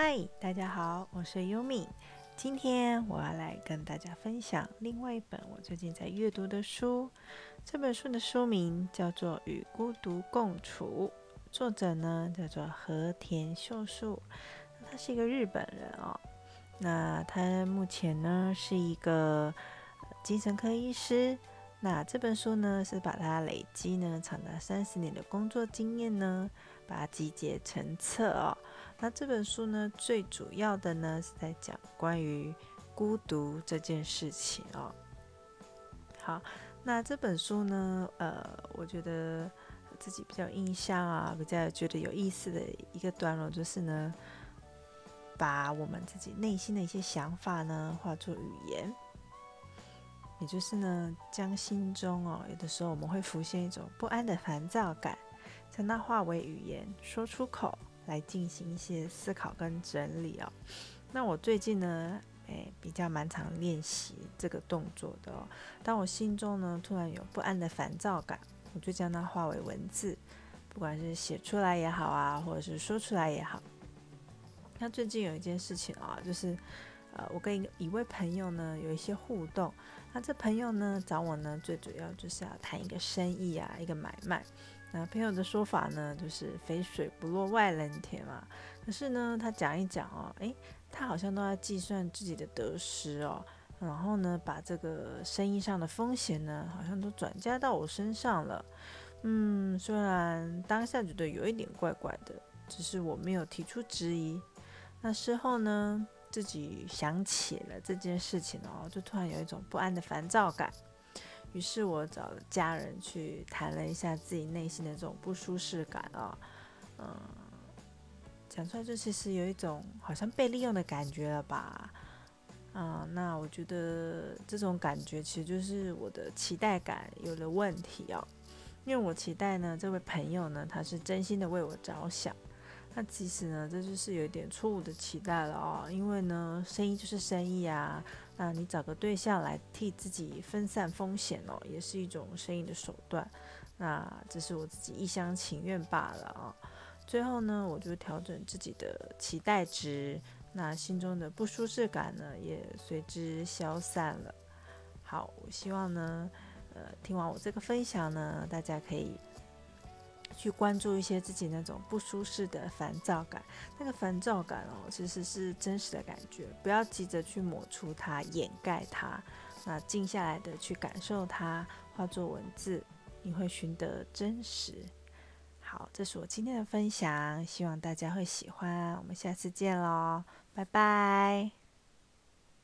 嗨，大家好，我是优米。今天我要来跟大家分享另外一本我最近在阅读的书。这本书的书名叫做《与孤独共处》，作者呢叫做和田秀树，他是一个日本人哦。那他目前呢是一个精神科医师。那这本书呢是把它累积呢长达三十年的工作经验呢，把它集结成册哦。那这本书呢最主要的呢是在讲关于孤独这件事情哦。好，那这本书呢，呃，我觉得自己比较印象啊，比较觉得有意思的一个段落就是呢。把我们自己内心的一些想法呢，化作语言，也就是呢，将心中哦，有的时候我们会浮现一种不安的烦躁感，将它化为语言，说出口来进行一些思考跟整理哦。那我最近呢，诶，比较蛮常练习这个动作的哦。当我心中呢突然有不安的烦躁感，我就将它化为文字，不管是写出来也好啊，或者是说出来也好。那最近有一件事情啊，就是，呃，我跟一一位朋友呢有一些互动。那这朋友呢找我呢，最主要就是要谈一个生意啊，一个买卖。那朋友的说法呢，就是肥水不落外人田嘛。可是呢，他讲一讲哦，诶，他好像都在计算自己的得失哦，然后呢，把这个生意上的风险呢，好像都转嫁到我身上了。嗯，虽然当下觉得有一点怪怪的，只是我没有提出质疑。那事后呢，自己想起了这件事情哦，就突然有一种不安的烦躁感。于是我找了家人去谈了一下自己内心的这种不舒适感啊，嗯，讲出来就其实有一种好像被利用的感觉了吧？啊，那我觉得这种感觉其实就是我的期待感有了问题哦，因为我期待呢，这位朋友呢，他是真心的为我着想。那其实呢，这就是有一点错误的期待了哦。因为呢，生意就是生意啊。那你找个对象来替自己分散风险哦，也是一种生意的手段。那只是我自己一厢情愿罢了啊。最后呢，我就调整自己的期待值，那心中的不舒适感呢，也随之消散了。好，我希望呢，呃，听完我这个分享呢，大家可以。去关注一些自己那种不舒适的烦躁感，那个烦躁感哦，其实是真实的感觉，不要急着去抹除它、掩盖它，那静下来的去感受它，化作文字，你会寻得真实。好，这是我今天的分享，希望大家会喜欢，我们下次见喽，拜拜。